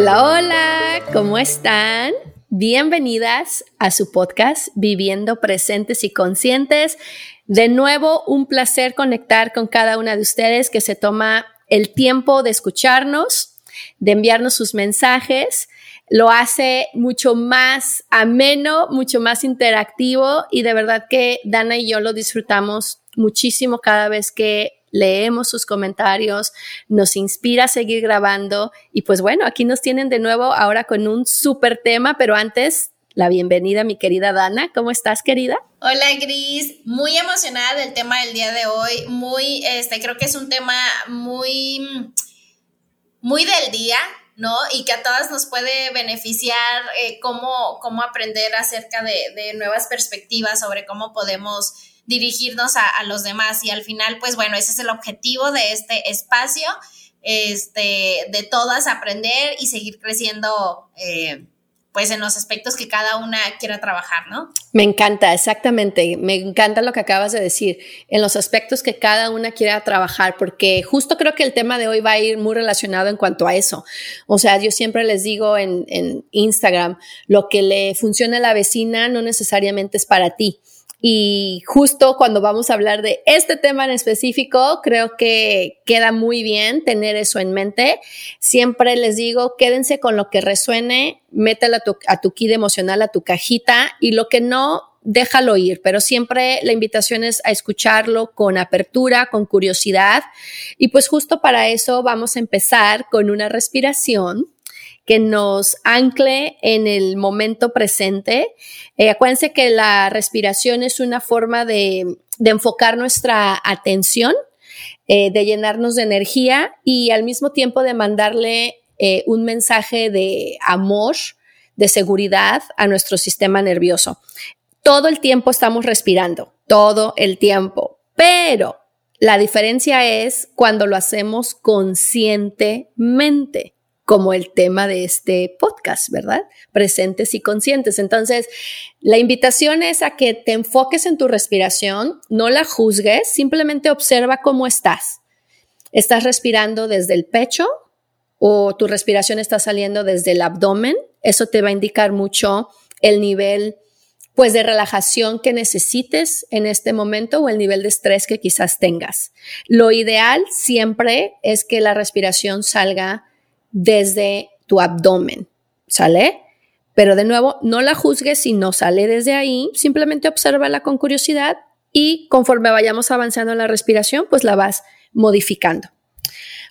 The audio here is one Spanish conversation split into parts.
Hola, hola, ¿cómo están? Bienvenidas a su podcast Viviendo Presentes y Conscientes. De nuevo, un placer conectar con cada una de ustedes que se toma el tiempo de escucharnos, de enviarnos sus mensajes. Lo hace mucho más ameno, mucho más interactivo y de verdad que Dana y yo lo disfrutamos muchísimo cada vez que leemos sus comentarios, nos inspira a seguir grabando y pues bueno, aquí nos tienen de nuevo ahora con un súper tema, pero antes la bienvenida mi querida Dana. ¿Cómo estás, querida? Hola, Gris. Muy emocionada del tema del día de hoy. Muy, este, creo que es un tema muy, muy del día, ¿no? Y que a todas nos puede beneficiar eh, cómo, cómo aprender acerca de, de nuevas perspectivas sobre cómo podemos dirigirnos a, los demás y al final, pues bueno, ese es el objetivo de este espacio, este, de todas aprender y seguir creciendo. Eh, pues en los aspectos que cada una quiera trabajar, ¿no? Me encanta, exactamente. Me encanta lo que acabas de decir, en los aspectos que cada una quiera trabajar, porque justo creo que el tema de hoy va a ir muy relacionado en cuanto a eso. O sea, yo siempre les digo en, en Instagram, lo que le funciona a la vecina no necesariamente es para ti. Y justo cuando vamos a hablar de este tema en específico, creo que queda muy bien tener eso en mente. Siempre les digo, quédense con lo que resuene, mételo a tu, a tu kit emocional, a tu cajita y lo que no, déjalo ir, pero siempre la invitación es a escucharlo con apertura, con curiosidad. Y pues justo para eso vamos a empezar con una respiración que nos ancle en el momento presente. Eh, acuérdense que la respiración es una forma de, enfocar nuestra atención, eh, de llenarnos de energía y al mismo tiempo de mandarle eh, un mensaje de amor, de seguridad a nuestro sistema nervioso. Todo el tiempo estamos respirando, todo el tiempo, pero la diferencia es cuando lo hacemos conscientemente como el tema de este podcast, ¿verdad? Presentes y conscientes. Entonces, la invitación es a que te enfoques en tu respiración, no la juzgues, simplemente observa cómo estás. ¿Estás respirando desde el pecho o tu respiración está saliendo desde el abdomen? Eso te va a indicar mucho el nivel pues de relajación que necesites en este momento o el nivel de estrés que quizás tengas. Lo ideal siempre es que la respiración salga desde tu abdomen, ¿sale? Pero de nuevo, no la juzgues si no sale desde ahí, simplemente obsérvala con curiosidad y conforme vayamos avanzando en la respiración, pues la vas modificando.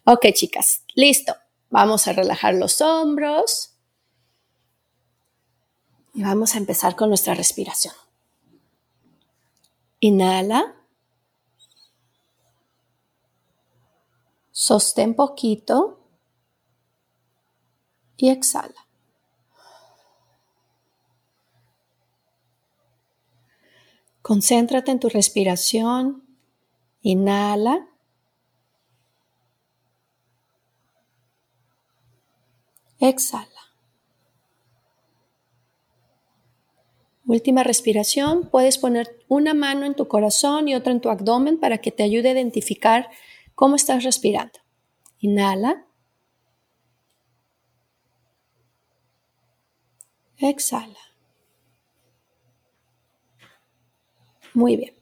Ok, chicas, listo. Vamos a relajar los hombros y vamos a empezar con nuestra respiración. Inhala. Sostén poquito y exhala. Concéntrate en tu respiración. Inhala. Exhala. Última respiración. Puedes poner una mano en tu corazón y otra en tu abdomen para que te ayude a identificar cómo estás respirando. Inhala. Exhala. Muy bien.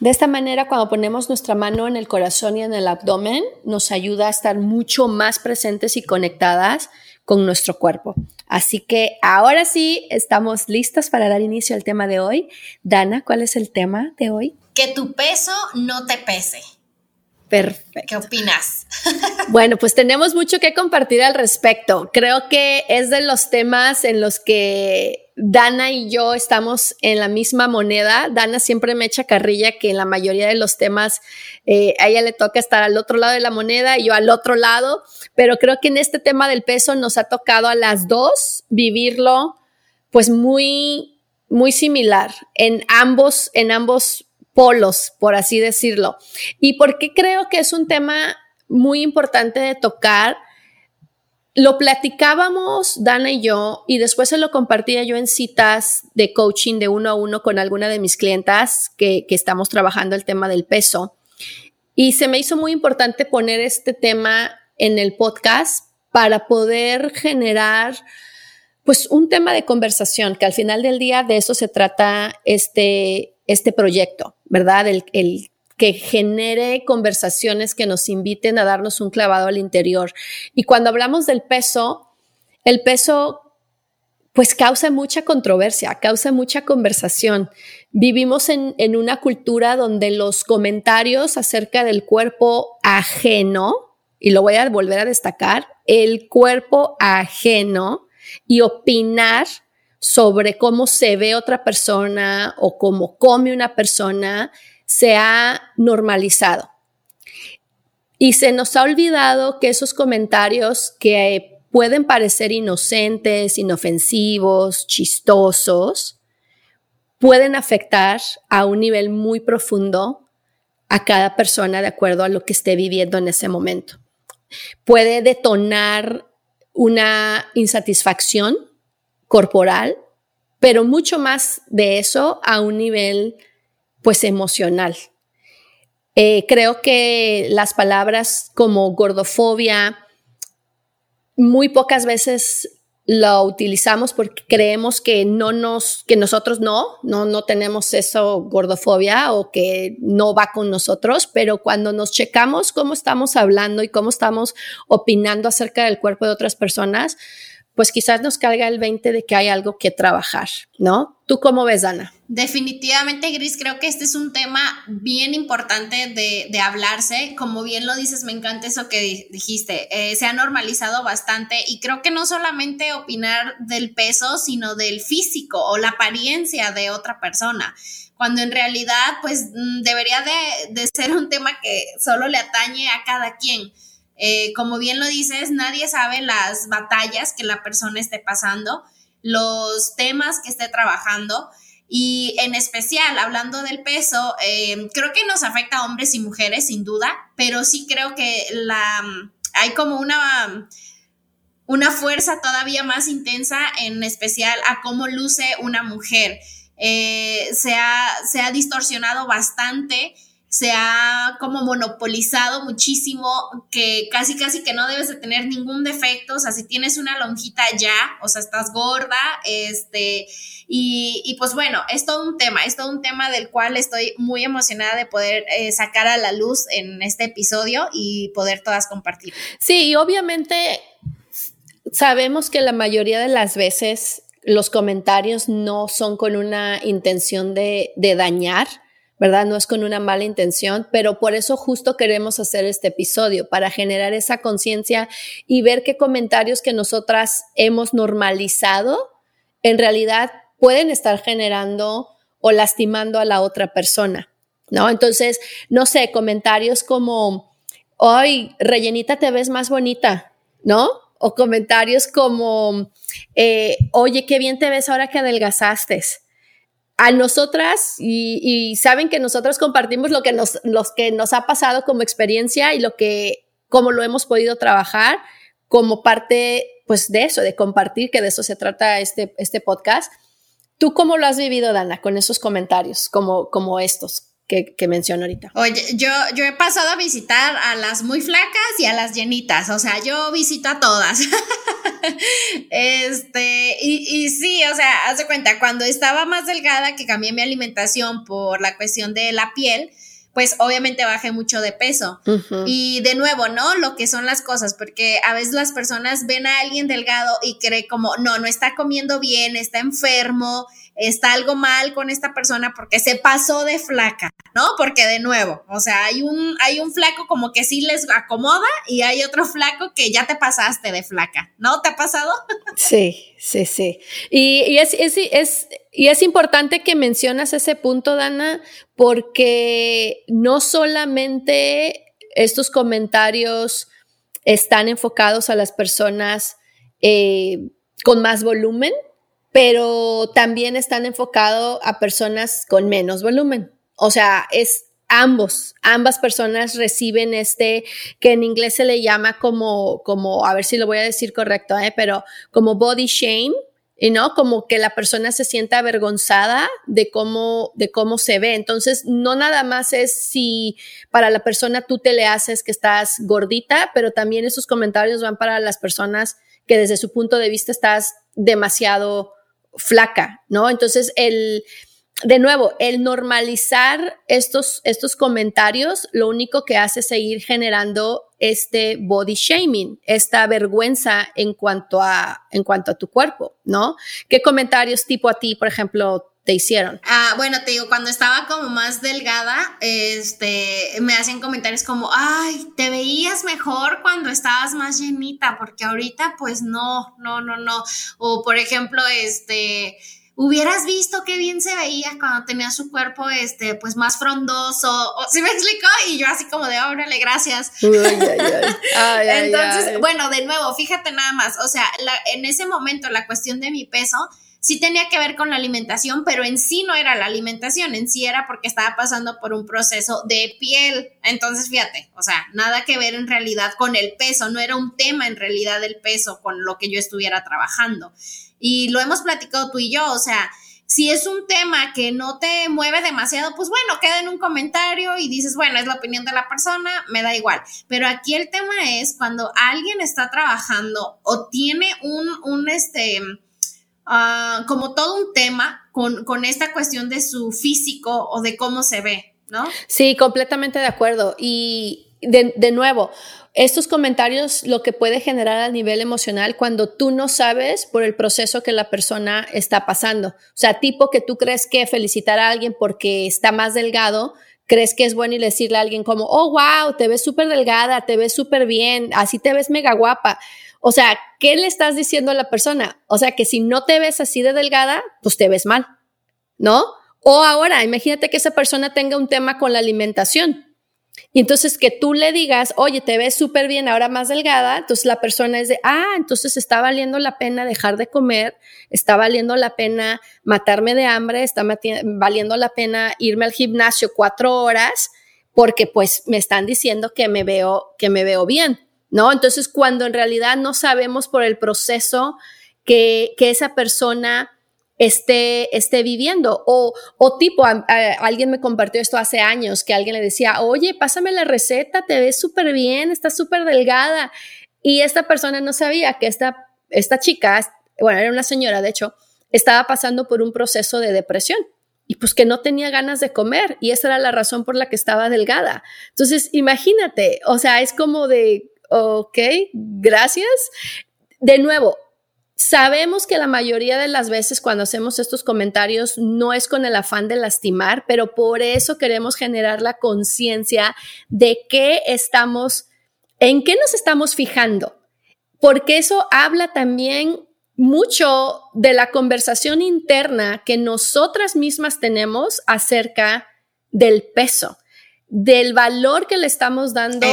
De esta manera, cuando ponemos nuestra mano en el corazón y en el abdomen, nos ayuda a estar mucho más presentes y conectadas con nuestro cuerpo. Así que ahora sí, estamos listas para dar inicio al tema de hoy. Dana, ¿cuál es el tema de hoy? Que tu peso no te pese. Perfecto. ¿Qué opinas? Bueno, pues tenemos mucho que compartir al respecto. Creo que es de los temas en los que Dana y yo estamos en la misma moneda. Dana siempre me echa carrilla que en la mayoría de los temas eh, a ella le toca estar al otro lado de la moneda y yo al otro lado, pero creo que en este tema del peso nos ha tocado a las dos vivirlo pues muy, muy similar en ambos, en ambos polos, por así decirlo. ¿Y por qué creo que es un tema muy importante de tocar? Lo platicábamos Dana y yo y después se lo compartía yo en citas de coaching de uno a uno con alguna de mis clientas que, que estamos trabajando el tema del peso. Y se me hizo muy importante poner este tema en el podcast para poder generar pues un tema de conversación, que al final del día de eso se trata este, este proyecto, ¿verdad? El, que genere conversaciones que nos inviten a darnos un clavado al interior. Y cuando hablamos del peso, el peso pues causa mucha controversia, causa mucha conversación. Vivimos en, en, una cultura donde los comentarios acerca del cuerpo ajeno, y lo voy a volver a destacar, el cuerpo ajeno y opinar sobre cómo se ve otra persona o cómo come una persona se ha normalizado. Y se nos ha olvidado que esos comentarios que pueden parecer inocentes, inofensivos, chistosos, pueden afectar a un nivel muy profundo a cada persona de acuerdo a lo que esté viviendo en ese momento. Puede detonar una insatisfacción corporal, pero mucho más de eso a un nivel pues emocional. Eh, creo que las palabras como gordofobia muy pocas veces lo utilizamos porque creemos que no nos, que nosotros no, no, no tenemos eso gordofobia o que no va con nosotros, pero cuando nos checamos cómo estamos hablando y cómo estamos opinando acerca del cuerpo de otras personas, pues quizás nos caiga el 20 de que hay algo que trabajar, ¿no? ¿Tú cómo ves, Ana? Definitivamente, Gris, creo que este es un tema bien importante de, hablarse. Como bien lo dices, me encanta eso que dijiste. Eh, se ha normalizado bastante y creo que no solamente opinar del peso, sino del físico o la apariencia de otra persona cuando en realidad pues mm, debería de, de ser un tema que solo le atañe a cada quien. Eh, como bien lo dices, nadie sabe las batallas que la persona esté pasando, los temas que esté trabajando. Y en especial, hablando del peso, eh, creo que nos afecta a hombres y mujeres, sin duda, pero sí creo que la, hay como una, una fuerza todavía más intensa, en especial a cómo luce una mujer. Eh, se, ha, se ha distorsionado bastante se ha como monopolizado muchísimo, que casi casi que no debes de tener ningún defecto, o sea, si tienes una lonjita ya, o sea, estás gorda, este, y, pues bueno, es todo un tema, es todo un tema del cual estoy muy emocionada de poder eh, sacar a la luz en este episodio y poder todas compartir. Sí, y obviamente sabemos que la mayoría de las veces los comentarios no son con una intención de, de dañar, ¿verdad? No es con una mala intención, pero por eso justo queremos hacer este episodio, para generar esa conciencia y ver qué comentarios que nosotras hemos normalizado en realidad pueden estar generando o lastimando a la otra persona, ¿no? Entonces, no sé, comentarios como, hoy, rellenita, te ves más bonita, ¿no? O comentarios como, eh, oye, qué bien te ves ahora que adelgazaste a nosotras y, saben que nosotros compartimos lo que nos, los que nos ha pasado como experiencia y lo que, cómo lo hemos podido trabajar como parte, pues, de eso, de compartir, que de eso se trata este, este podcast. ¿Tú cómo lo has vivido, Dana, con esos comentarios como, como estos? Que, que menciono ahorita. Oye, yo, yo he pasado a visitar a las muy flacas y a las llenitas, o sea, yo visito a todas. este, y, y sí, o sea, haz de cuenta, cuando estaba más delgada, que cambié mi alimentación por la cuestión de la piel, pues obviamente bajé mucho de peso. Y de nuevo, ¿no? Lo que son las cosas, porque a veces las personas ven a alguien delgado y creen como, no, no está comiendo bien, está enfermo, está algo mal con esta persona porque se pasó de flaca, ¿no? Porque de nuevo, o sea, hay un, hay un flaco como que sí les acomoda y hay otro flaco que ya te pasaste de flaca, ¿no? ¿Te ha pasado? Sí, sí, sí. Y, es, es, y es importante que mencionas ese punto, Dana, porque no solamente estos comentarios están enfocados a las personas eh, con más volumen, pero también están enfocados a personas con menos volumen. O sea, es ambos, ambas personas reciben este, que en inglés se le llama como, como, a ver si lo voy a decir correcto, ¿eh? pero como body shame, y no como que la persona se sienta avergonzada de cómo de cómo se ve entonces no nada más es si para la persona tú te le haces que estás gordita pero también esos comentarios van para las personas que desde su punto de vista estás demasiado flaca no entonces el de nuevo, el normalizar estos, estos comentarios lo único que hace es seguir generando este body shaming, esta vergüenza en cuanto a, en cuanto a tu cuerpo, ¿no? ¿Qué comentarios tipo a ti, por ejemplo, te hicieron? Ah, bueno, te digo, cuando estaba como más delgada, este, me hacían comentarios como, ay, te veías mejor cuando estabas más llenita, porque ahorita pues no, no, no, no. O por ejemplo, este, hubieras visto qué bien se veía cuando tenía su cuerpo, este, pues más frondoso, o, ¿sí me explicó? Y yo así como de, órale, gracias. Entonces, bueno, de nuevo, fíjate nada más, o sea, en ese momento la cuestión de mi peso sí tenía que ver con la alimentación, pero en sí no era la alimentación, en sí era porque estaba pasando por un proceso de piel. Entonces, fíjate, o sea, nada que ver en realidad con el peso, no era un tema en realidad el peso con lo que yo estuviera trabajando. Y lo hemos platicado tú y yo, o sea, si es un tema que no te mueve demasiado, pues bueno, queda en un comentario y dices, bueno, es la opinión de la persona, me da igual. Pero aquí el tema es cuando alguien está trabajando o tiene un, un este, uh, como todo un tema con, con esta cuestión de su físico o de cómo se ve, ¿no? Sí, completamente de acuerdo. Y de, de nuevo, estos comentarios lo que puede generar a nivel emocional cuando tú no sabes por el proceso que la persona está pasando. O sea, tipo que tú crees que felicitar a alguien porque está más delgado, crees que es bueno y decirle a alguien como, oh, wow, te ves súper delgada, te ves súper bien, así te ves mega guapa. O sea, ¿qué le estás diciendo a la persona? O sea, que si no te ves así de delgada, pues te ves mal, ¿no? O ahora, imagínate que esa persona tenga un tema con la alimentación y entonces que tú le digas, oye, te ves súper bien, ahora más delgada, entonces la persona es de, ah, entonces está valiendo la pena dejar de comer, está valiendo la pena matarme de hambre, está valiendo la pena irme al gimnasio cuatro horas, porque pues me están diciendo que me veo, que me veo bien, ¿no? Entonces cuando en realidad no sabemos por el proceso que, que esa persona esté, esté viviendo. O, o tipo, alguien me compartió esto hace años, que alguien le decía, oye, pásame la receta, te ves súper bien, estás súper delgada. Y esta persona no sabía que esta, esta chica, bueno, era una señora, de hecho, estaba pasando por un proceso de depresión y pues que no tenía ganas de comer y esa era la razón por la que estaba delgada. Entonces, imagínate, o sea, es como de, ok, gracias. De nuevo, Sabemos que la mayoría de las veces cuando hacemos estos comentarios no es con el afán de lastimar, pero por eso queremos generar la conciencia de qué estamos, en qué nos estamos fijando, porque eso habla también mucho de la conversación interna que nosotras mismas tenemos acerca del peso del valor que le estamos dando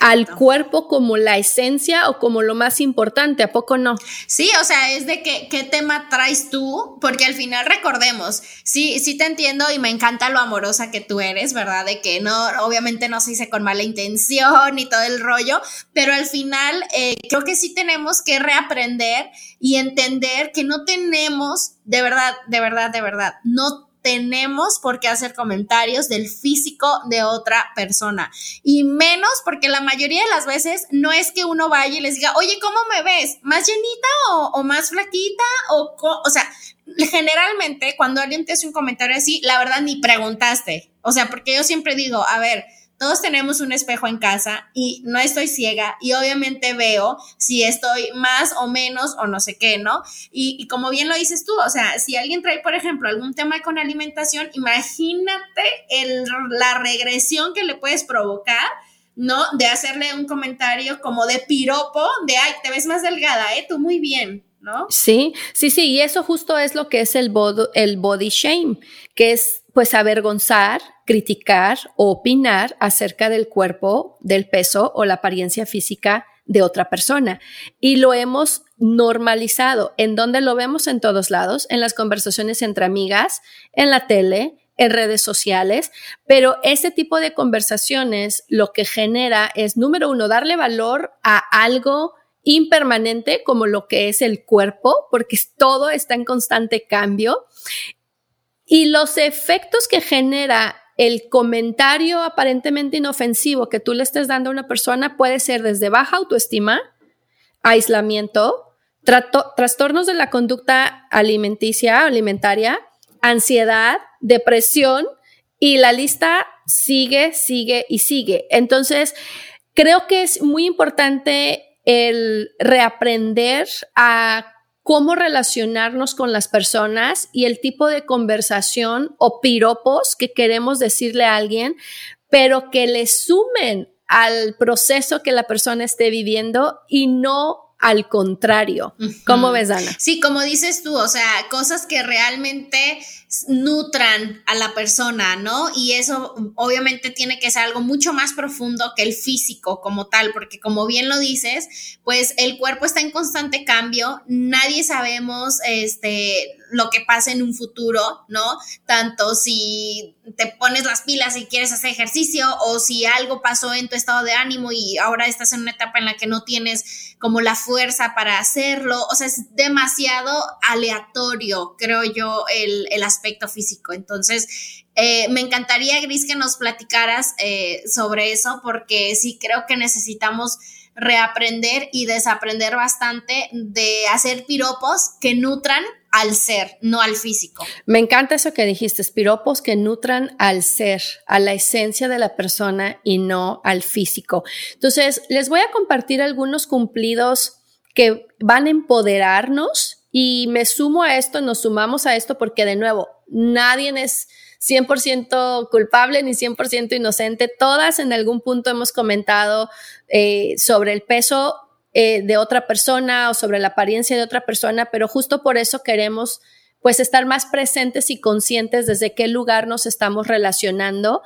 al cuerpo como la esencia o como lo más importante, ¿a poco no? Sí, o sea, es de que, qué tema traes tú, porque al final recordemos, sí, sí te entiendo y me encanta lo amorosa que tú eres, ¿verdad? De que no, obviamente no se hice con mala intención y todo el rollo, pero al final eh, creo que sí tenemos que reaprender y entender que no tenemos, de verdad, de verdad, de verdad, no tenemos por qué hacer comentarios del físico de otra persona. Y menos porque la mayoría de las veces no es que uno vaya y les diga, oye, ¿cómo me ves? ¿Más llenita o, más flaquita? O, o sea, generalmente cuando alguien te hace un comentario así, la verdad ni preguntaste. O sea, porque yo siempre digo, a ver, todos tenemos un espejo en casa y no estoy ciega y obviamente veo si estoy más o menos o no sé qué, ¿no? Y, como bien lo dices tú, o sea, si alguien trae, por ejemplo, algún tema con alimentación, imagínate la regresión que le puedes provocar. ¿no? De hacerle un comentario como de piropo, de, ay, te ves más delgada, ¿eh? Tú muy bien, ¿no? Sí, sí, sí, y eso justo es lo que es el, el body shame, que es pues avergonzar, criticar o opinar acerca del cuerpo, del peso o la apariencia física de otra persona. Y lo hemos normalizado. ¿En donde lo vemos? En todos lados, en las conversaciones entre amigas, en la tele, en redes sociales, pero ese tipo de conversaciones lo que genera es, número uno, darle valor a algo impermanente como lo que es el cuerpo, porque todo está en constante cambio. Y los efectos que genera el comentario aparentemente inofensivo que tú le estés dando a una persona puede ser desde baja autoestima, aislamiento, trastornos de la conducta alimenticia, alimentaria, ansiedad, depresión y la lista sigue, sigue y sigue. Entonces, creo que es muy importante el reaprender a cómo relacionarnos con las personas y el tipo de conversación o piropos que queremos decirle a alguien, pero que le sumen al proceso que la persona esté viviendo y no al contrario. ¿Cómo ves, Ana? Sí, como dices tú, o sea, cosas que realmente nutran a la persona, ¿no? Y eso obviamente tiene que ser algo mucho más profundo que el físico como tal, porque como bien lo dices, pues el cuerpo está en constante cambio, nadie sabemos este lo que pasa en un futuro, ¿no? Tanto si te pones las pilas y quieres hacer ejercicio o si algo pasó en tu estado de ánimo y ahora estás en una etapa en la que no tienes como la fuerza para hacerlo, o sea, es demasiado aleatorio, creo yo, el, el aspecto físico. Entonces, eh, me encantaría, Gris, que nos platicaras eh, sobre eso, porque sí creo que necesitamos reaprender y desaprender bastante de hacer piropos que nutran al ser, no al físico. Me encanta eso que dijiste, piropos que nutran al ser, a la esencia de la persona y no al físico. Entonces, les voy a compartir algunos cumplidos que van a empoderarnos y me sumo a esto, nos sumamos a esto porque de nuevo, nadie es 100% culpable ni 100% inocente. Todas en algún punto hemos comentado eh, sobre el peso eh, de otra persona o sobre la apariencia de otra persona, pero justo por eso queremos pues estar más presentes y conscientes desde qué lugar nos estamos relacionando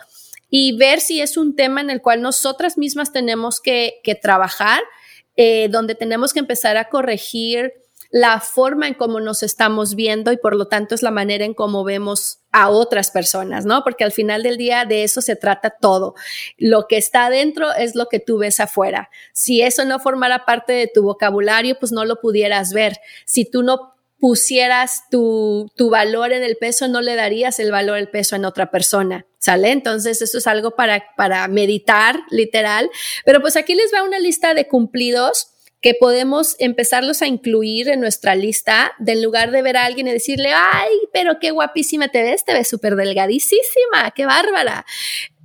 y ver si es un tema en el cual nosotras mismas tenemos que, trabajar, eh, donde tenemos que empezar a corregir la forma en cómo nos estamos viendo y por lo tanto es la manera en cómo vemos a otras personas, ¿no? Porque al final del día de eso se trata todo. Lo que está adentro es lo que tú ves afuera. Si eso no formara parte de tu vocabulario, pues no lo pudieras ver. Si tú no pusieras tu, tu valor en el peso, no le darías el valor del peso en otra persona, ¿sale? Entonces, eso es algo para, para meditar, literal. Pero pues aquí les va una lista de cumplidos que podemos empezarlos a incluir en nuestra lista, de en lugar de ver a alguien y decirle, ay, pero qué guapísima te ves, te ves súper delgadísima, qué bárbara.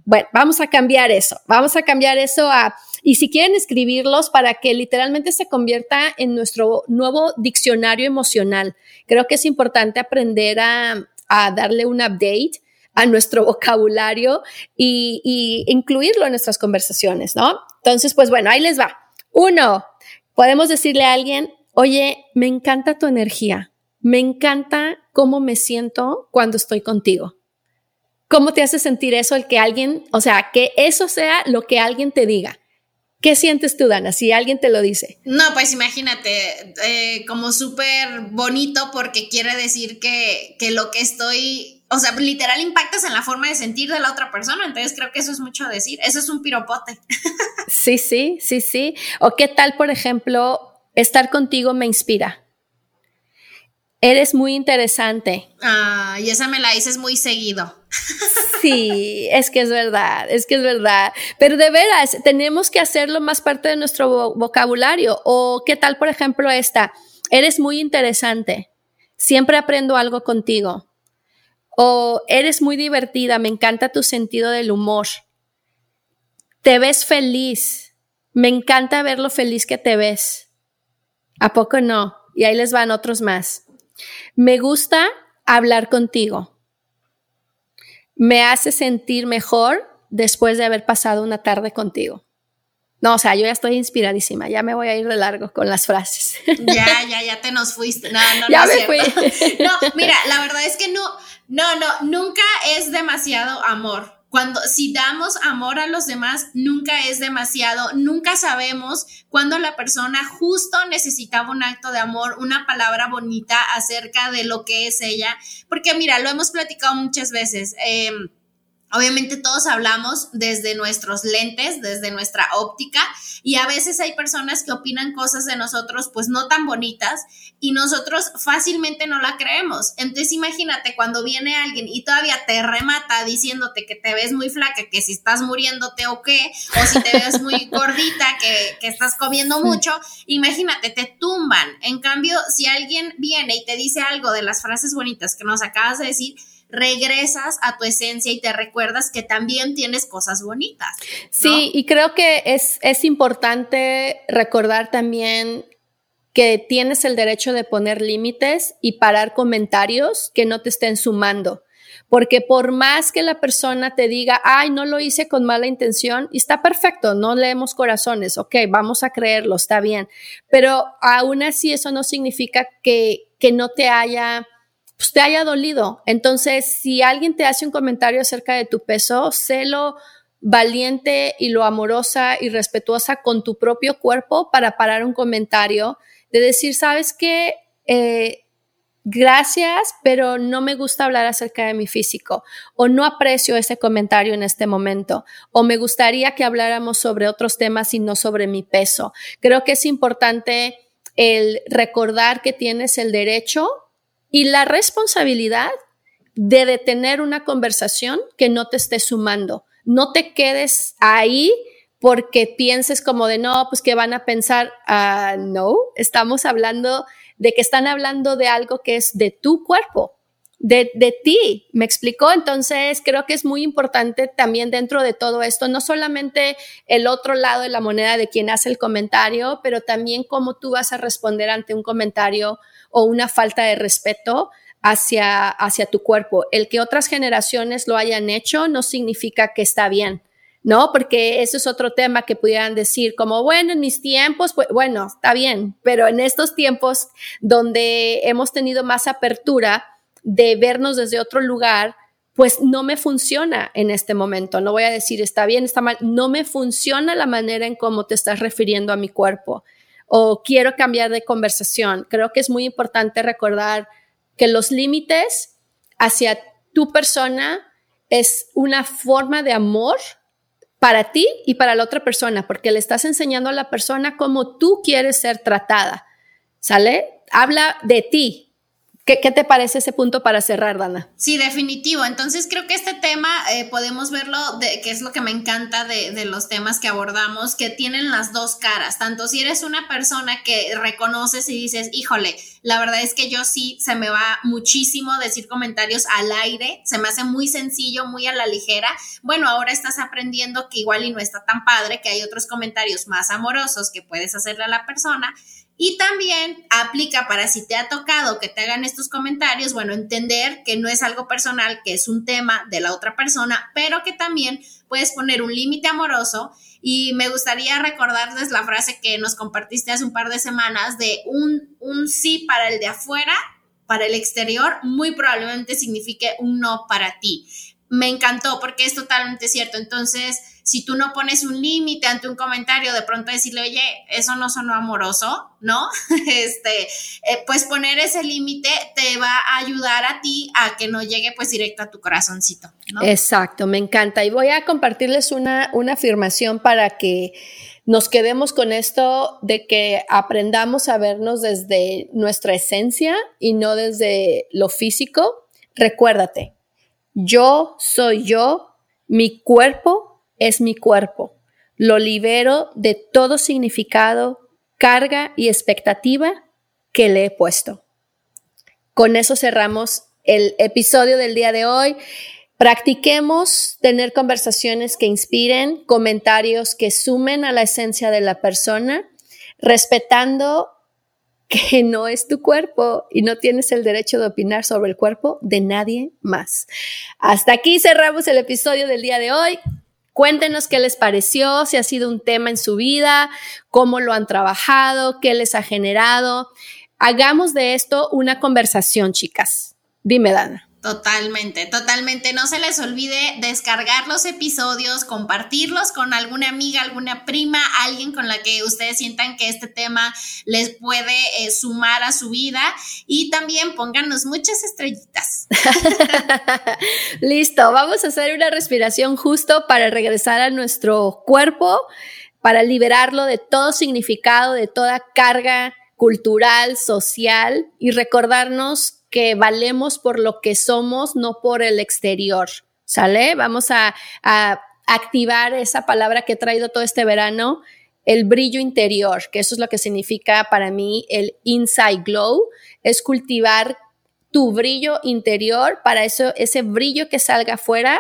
Bueno, vamos a cambiar eso, vamos a cambiar eso a, y si quieren escribirlos para que literalmente se convierta en nuestro nuevo diccionario emocional. Creo que es importante aprender a, a darle un update a nuestro vocabulario y, incluirlo en nuestras conversaciones, ¿no? Entonces, pues bueno, ahí les va. Uno, Podemos decirle a alguien, oye, me encanta tu energía, me encanta cómo me siento cuando estoy contigo. ¿Cómo te hace sentir eso el que alguien, o sea, que eso sea lo que alguien te diga? ¿Qué sientes tú, Dana, si alguien te lo dice? No, pues imagínate, eh, como súper bonito porque quiere decir que, que lo que estoy o sea, literal impactas en la forma de sentir de la otra persona, entonces creo que eso es mucho decir, eso es un piropote. Sí, sí, sí, sí. O qué tal, por ejemplo, estar contigo me inspira. Eres muy interesante. Ah, y esa me la dices muy seguido. Sí, es que es verdad, es que es verdad. Pero de veras, tenemos que hacerlo más parte de nuestro vocabulario. O qué tal, por ejemplo, esta, eres muy interesante. Siempre aprendo algo contigo. O eres muy divertida, me encanta tu sentido del humor. Te ves feliz, me encanta ver lo feliz que te ves. ¿A poco no? Y ahí les van otros más. Me gusta hablar contigo. Me hace sentir mejor después de haber pasado una tarde contigo. No, o sea, yo ya estoy inspiradísima, ya me voy a ir de largo con las frases. Ya, ya, ya te nos fuiste. No, no, ya no. me fui. No, mira, la verdad es que no, no, no, nunca es demasiado amor. Cuando si damos amor a los demás, nunca es demasiado, nunca sabemos cuándo la persona justo necesitaba un acto de amor, una palabra bonita acerca de lo que es ella, porque mira, lo hemos platicado muchas veces. Eh, Obviamente todos hablamos desde nuestros lentes, desde nuestra óptica y a veces hay personas que opinan cosas de nosotros pues no tan bonitas y nosotros fácilmente no la creemos. Entonces imagínate cuando viene alguien y todavía te remata diciéndote que te ves muy flaca, que si estás muriéndote o qué, o si te ves muy gordita, que, que estás comiendo mucho, imagínate, te tumban. En cambio, si alguien viene y te dice algo de las frases bonitas que nos acabas de decir, regresas a tu esencia y te recuerdas que también tienes cosas bonitas. Sí, y creo que es, es importante recordar también que tienes el derecho de poner límites y parar comentarios que no te estén sumando. Porque por más que la persona te diga, ay, no lo hice con mala intención, está perfecto, no leemos corazones, ok, vamos a creerlo, está bien. Pero aún así eso no significa que, que no te haya pues, te haya dolido. Entonces, si alguien te hace un comentario acerca de tu peso, sélo valiente y lo amorosa y respetuosa con tu propio cuerpo para parar un comentario de decir, sabes qué, eh, gracias, pero no me gusta hablar acerca de mi físico o no aprecio ese comentario en este momento o me gustaría que habláramos sobre otros temas y no sobre mi peso. Creo que es importante el recordar que tienes el derecho y la responsabilidad de detener una conversación que no te esté sumando. No te quedes ahí porque pienses como de no, pues que van a pensar, uh, no, estamos hablando de que están hablando de algo que es de tu cuerpo, de, de ti, me explicó. Entonces creo que es muy importante también dentro de todo esto, no solamente el otro lado de la moneda de quien hace el comentario, pero también cómo tú vas a responder ante un comentario o una falta de respeto hacia, hacia tu cuerpo. El que otras generaciones lo hayan hecho no significa que está bien. ¿no? Porque eso es otro tema que pudieran decir como, bueno, en mis tiempos, pues bueno, está bien, pero en estos tiempos donde hemos tenido más apertura de vernos desde otro lugar, pues no me funciona en este momento. No voy a decir está bien, está mal, no me funciona la manera en cómo te estás refiriendo a mi cuerpo o quiero cambiar de conversación. Creo que es muy importante recordar que los límites hacia tu persona es una forma de amor para ti y para la otra persona, porque le estás enseñando a la persona cómo tú quieres ser tratada. ¿Sale? Habla de ti, ¿Qué, te parece ese punto para cerrar, Dana? Sí, definitivo. Entonces creo que este tema eh, podemos verlo, de, que es lo que me encanta de, de, los temas que abordamos, que tienen las dos caras. Tanto si eres una persona que reconoces y dices, híjole, la verdad es que yo sí se me va muchísimo decir comentarios al aire, se me hace muy sencillo, muy a la ligera. Bueno, ahora estás aprendiendo que igual y no está tan padre, que hay otros comentarios más amorosos que puedes hacerle a la persona y también aplica para si te ha tocado que te hagan estos comentarios, bueno, entender que no es algo personal, que es un tema de la otra persona, pero que también puedes poner un límite amoroso. Y me gustaría recordarles la frase que nos compartiste hace un par de semanas de un, un sí para el de afuera, para el exterior, muy probablemente signifique un no para ti. Me encantó porque es totalmente cierto. Entonces, si tú no pones un límite ante un comentario, de pronto decirle, oye, eso no sonó amoroso, ¿no? Este, eh, pues poner ese límite te va a ayudar a ti a que no llegue pues directo a tu corazoncito, ¿no? Exacto, me encanta. Y voy a compartirles una, una afirmación para que nos quedemos con esto de que aprendamos a vernos desde nuestra esencia y no desde lo físico. Recuérdate, yo soy yo, mi cuerpo es mi cuerpo. Lo libero de todo significado, carga y expectativa que le he puesto. Con eso cerramos el episodio del día de hoy. Practiquemos tener conversaciones que inspiren, comentarios que sumen a la esencia de la persona, respetando que no es tu cuerpo y no tienes el derecho de opinar sobre el cuerpo de nadie más. Hasta aquí cerramos el episodio del día de hoy. Cuéntenos qué les pareció, si ha sido un tema en su vida, cómo lo han trabajado, qué les ha generado. Hagamos de esto una conversación, chicas. Dime, Dana. Totalmente, totalmente. No se les olvide descargar los episodios, compartirlos con alguna amiga, alguna prima, alguien con la que ustedes sientan que este tema les puede eh, sumar a su vida y también pónganos muchas estrellitas. Listo, vamos a hacer una respiración justo para regresar a nuestro cuerpo, para liberarlo de todo significado, de toda carga cultural, social y recordarnos que valemos por lo que somos, no por el exterior. ¿Sale? Vamos a, activar esa palabra que he traído todo este verano, el brillo interior, que eso es lo que significa para mí el inside glow, es cultivar tu brillo interior, para eso ese brillo que salga afuera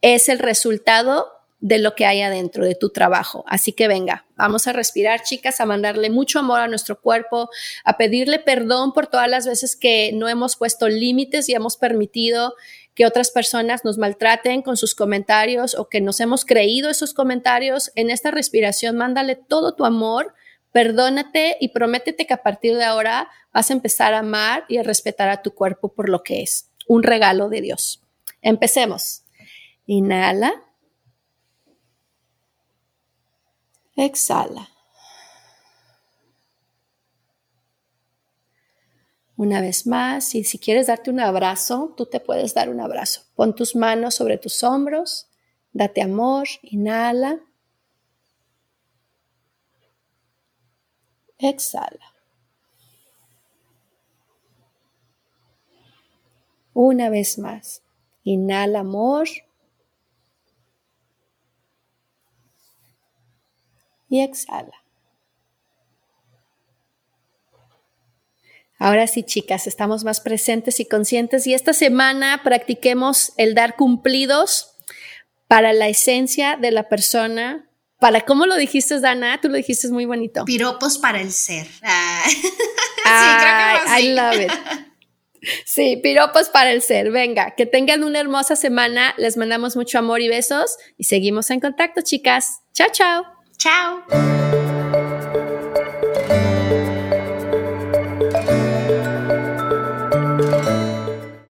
es el resultado de lo que hay adentro de tu trabajo. Así que venga, vamos a respirar, chicas, a mandarle mucho amor a nuestro cuerpo, a pedirle perdón por todas las veces que no hemos puesto límites y hemos permitido que otras personas nos maltraten con sus comentarios o que nos hemos creído esos comentarios. En esta respiración, mándale todo tu amor, perdónate y prométete que a partir de ahora vas a empezar a amar y a respetar a tu cuerpo por lo que es, un regalo de Dios. Empecemos. Inhala. Exhala. Una vez más, y si quieres darte un abrazo, tú te puedes dar un abrazo. Pon tus manos sobre tus hombros, date amor, inhala. Exhala. Una vez más, inhala amor. Y exhala. Ahora sí, chicas, estamos más presentes y conscientes y esta semana practiquemos el dar cumplidos para la esencia de la persona. Para, ¿cómo lo dijiste, Dana? Tú lo dijiste muy bonito. Piropos para el ser. Ah. sí, creo que I love it. Sí, piropos para el ser. Venga, que tengan una hermosa semana. Les mandamos mucho amor y besos y seguimos en contacto, chicas. Chao, chao. Chao.